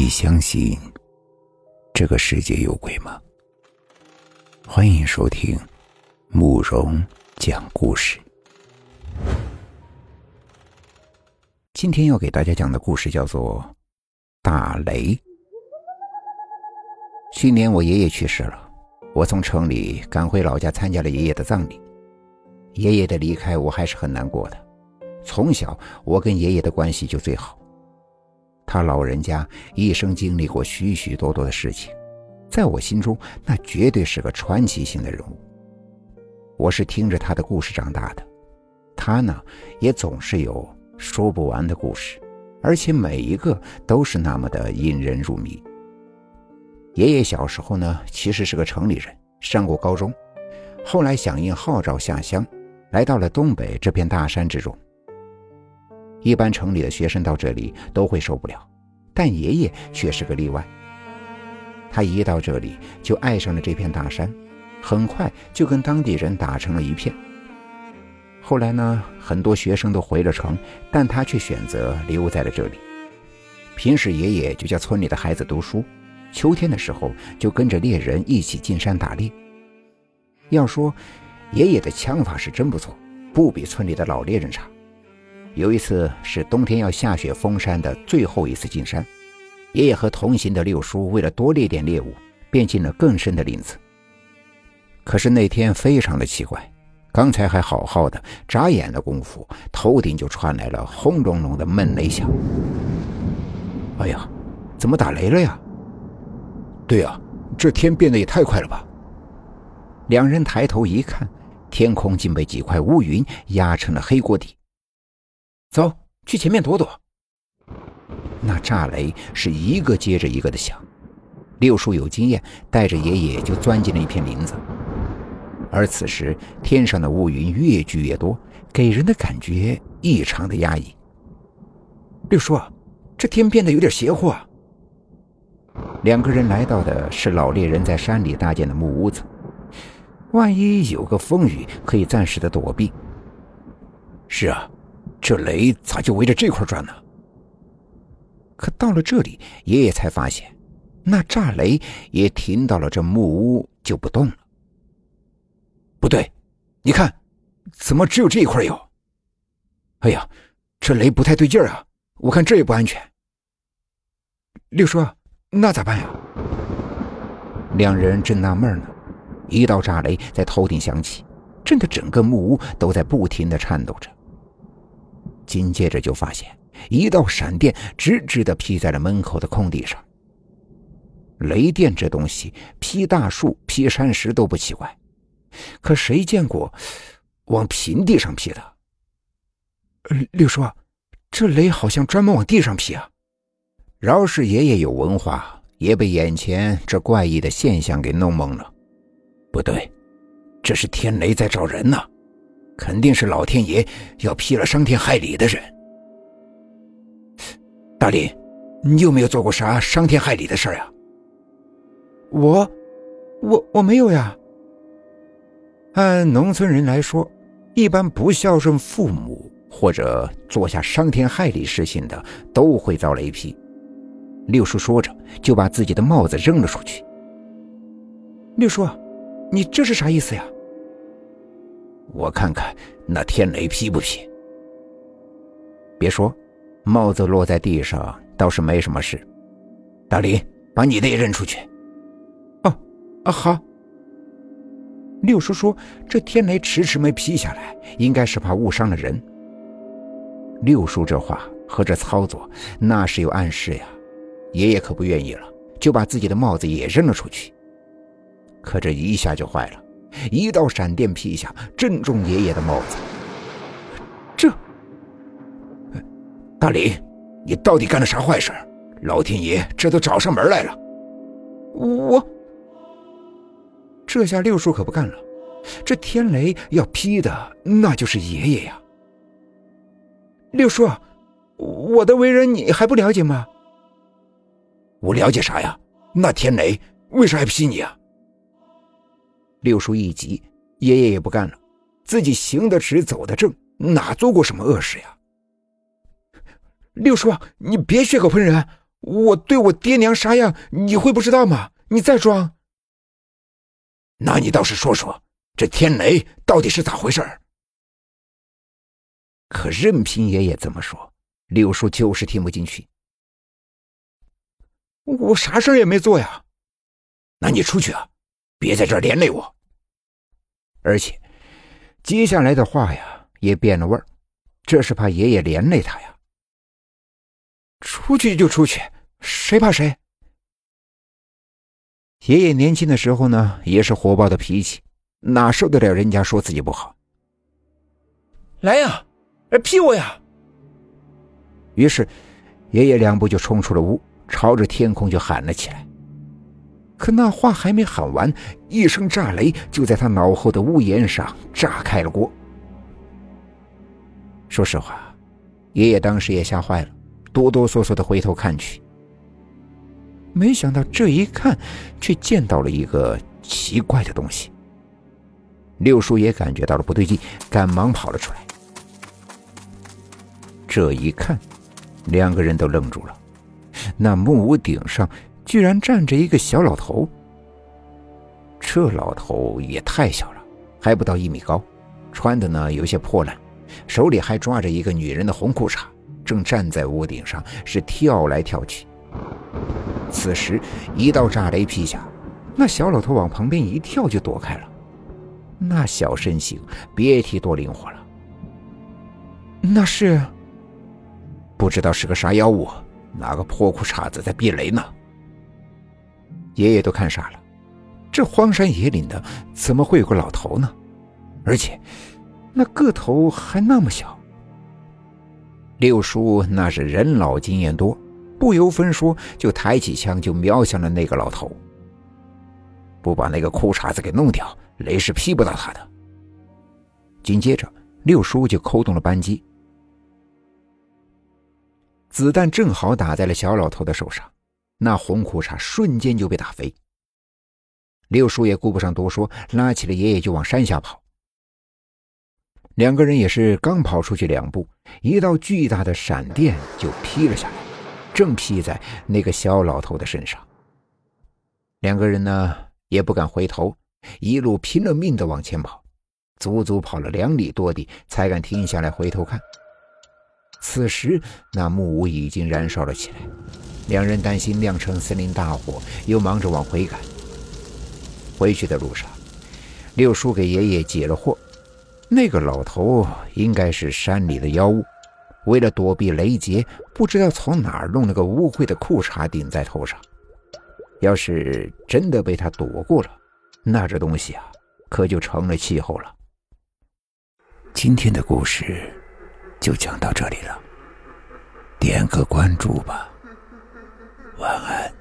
你相信这个世界有鬼吗？欢迎收听慕容讲故事。今天要给大家讲的故事叫做《大雷》。去年我爷爷去世了，我从城里赶回老家参加了爷爷的葬礼。爷爷的离开，我还是很难过的。从小，我跟爷爷的关系就最好。他老人家一生经历过许许多多的事情，在我心中，那绝对是个传奇性的人物。我是听着他的故事长大的，他呢，也总是有说不完的故事，而且每一个都是那么的引人入迷。爷爷小时候呢，其实是个城里人，上过高中，后来响应号召下乡，来到了东北这片大山之中。一般城里的学生到这里都会受不了，但爷爷却是个例外。他一到这里就爱上了这片大山，很快就跟当地人打成了一片。后来呢，很多学生都回了城，但他却选择留在了这里。平时爷爷就叫村里的孩子读书，秋天的时候就跟着猎人一起进山打猎。要说爷爷的枪法是真不错，不比村里的老猎人差。有一次是冬天要下雪封山的最后一次进山，爷爷和同行的六叔为了多猎点猎物，便进了更深的林子。可是那天非常的奇怪，刚才还好好的，眨眼的功夫，头顶就传来了轰隆隆的闷雷响。哎呀，怎么打雷了呀？对呀，这天变得也太快了吧！两人抬头一看，天空竟被几块乌云压成了黑锅底。走去前面躲躲。那炸雷是一个接着一个的响，六叔有经验，带着爷爷就钻进了一片林子。而此时天上的乌云越聚越多，给人的感觉异常的压抑。六叔，这天变得有点邪乎啊！两个人来到的是老猎人在山里搭建的木屋子，万一有个风雨，可以暂时的躲避。是啊。这雷咋就围着这块转呢？可到了这里，爷爷才发现，那炸雷也停到了这木屋就不动了。不对，你看，怎么只有这一块有？哎呀，这雷不太对劲儿啊！我看这也不安全。六叔，那咋办呀？两人正纳闷呢，一道炸雷在头顶响起，震得整个木屋都在不停的颤抖着。紧接着就发现一道闪电直直的劈在了门口的空地上。雷电这东西劈大树、劈山石都不奇怪，可谁见过往平地上劈的？六叔，这雷好像专门往地上劈啊！饶是爷爷有文化，也被眼前这怪异的现象给弄懵了。不对，这是天雷在找人呢。肯定是老天爷要劈了伤天害理的人。大林，你有没有做过啥伤天害理的事啊？我，我我没有呀。按农村人来说，一般不孝顺父母或者做下伤天害理事情的，都会遭雷劈。六叔说着，就把自己的帽子扔了出去。六叔，你这是啥意思呀？我看看那天雷劈不劈？别说，帽子落在地上倒是没什么事。大林，把你的也扔出去。哦，啊好。六叔说这天雷迟迟没劈下来，应该是怕误伤了人。六叔这话和这操作那是有暗示呀。爷爷可不愿意了，就把自己的帽子也扔了出去。可这一下就坏了。一道闪电劈下，正中爷爷的帽子。这，大李，你到底干了啥坏事？老天爷这都找上门来了。我，这下六叔可不干了。这天雷要劈的，那就是爷爷呀。六叔，我的为人你还不了解吗？我了解啥呀？那天雷为啥要劈你啊？六叔一急，爷爷也不干了。自己行得直，走得正，哪做过什么恶事呀？六叔，你别血口喷人！我对我爹娘啥样，你会不知道吗？你再装。那你倒是说说，这天雷到底是咋回事？可任凭爷爷怎么说，六叔就是听不进去。我啥事儿也没做呀。那你出去啊，别在这儿连累我。而且，接下来的话呀也变了味儿，这是怕爷爷连累他呀。出去就出去，谁怕谁？爷爷年轻的时候呢，也是火爆的脾气，哪受得了人家说自己不好？来呀，来劈我呀！于是，爷爷两步就冲出了屋，朝着天空就喊了起来。可那话还没喊完，一声炸雷就在他脑后的屋檐上炸开了锅。说实话，爷爷当时也吓坏了，哆哆嗦嗦的回头看去。没想到这一看，却见到了一个奇怪的东西。六叔也感觉到了不对劲，赶忙跑了出来。这一看，两个人都愣住了。那木屋顶上居然站着一个小老头。这老头也太小了，还不到一米高，穿的呢有些破烂，手里还抓着一个女人的红裤衩，正站在屋顶上是跳来跳去。此时，一道炸雷劈下，那小老头往旁边一跳就躲开了。那小身形别提多灵活了。那是不知道是个啥妖物，拿个破裤衩子在避雷呢。爷爷都看傻了，这荒山野岭的怎么会有个老头呢？而且那个头还那么小。六叔那是人老经验多。不由分说，就抬起枪就瞄向了那个老头。不把那个裤衩子给弄掉，雷是劈不到他的。紧接着，六叔就扣动了扳机，子弹正好打在了小老头的手上，那红裤衩瞬间就被打飞。六叔也顾不上多说，拉起了爷爷就往山下跑。两个人也是刚跑出去两步，一道巨大的闪电就劈了下来。正劈在那个小老头的身上，两个人呢也不敢回头，一路拼了命的往前跑，足足跑了两里多地，才敢停下来回头看。此时那木屋已经燃烧了起来，两人担心酿成森林大火，又忙着往回赶。回去的路上，六叔给爷爷解了惑，那个老头应该是山里的妖物。为了躲避雷劫，不知道从哪儿弄了个污秽的裤衩顶在头上。要是真的被他躲过了，那这东西啊，可就成了气候了。今天的故事就讲到这里了，点个关注吧。晚安。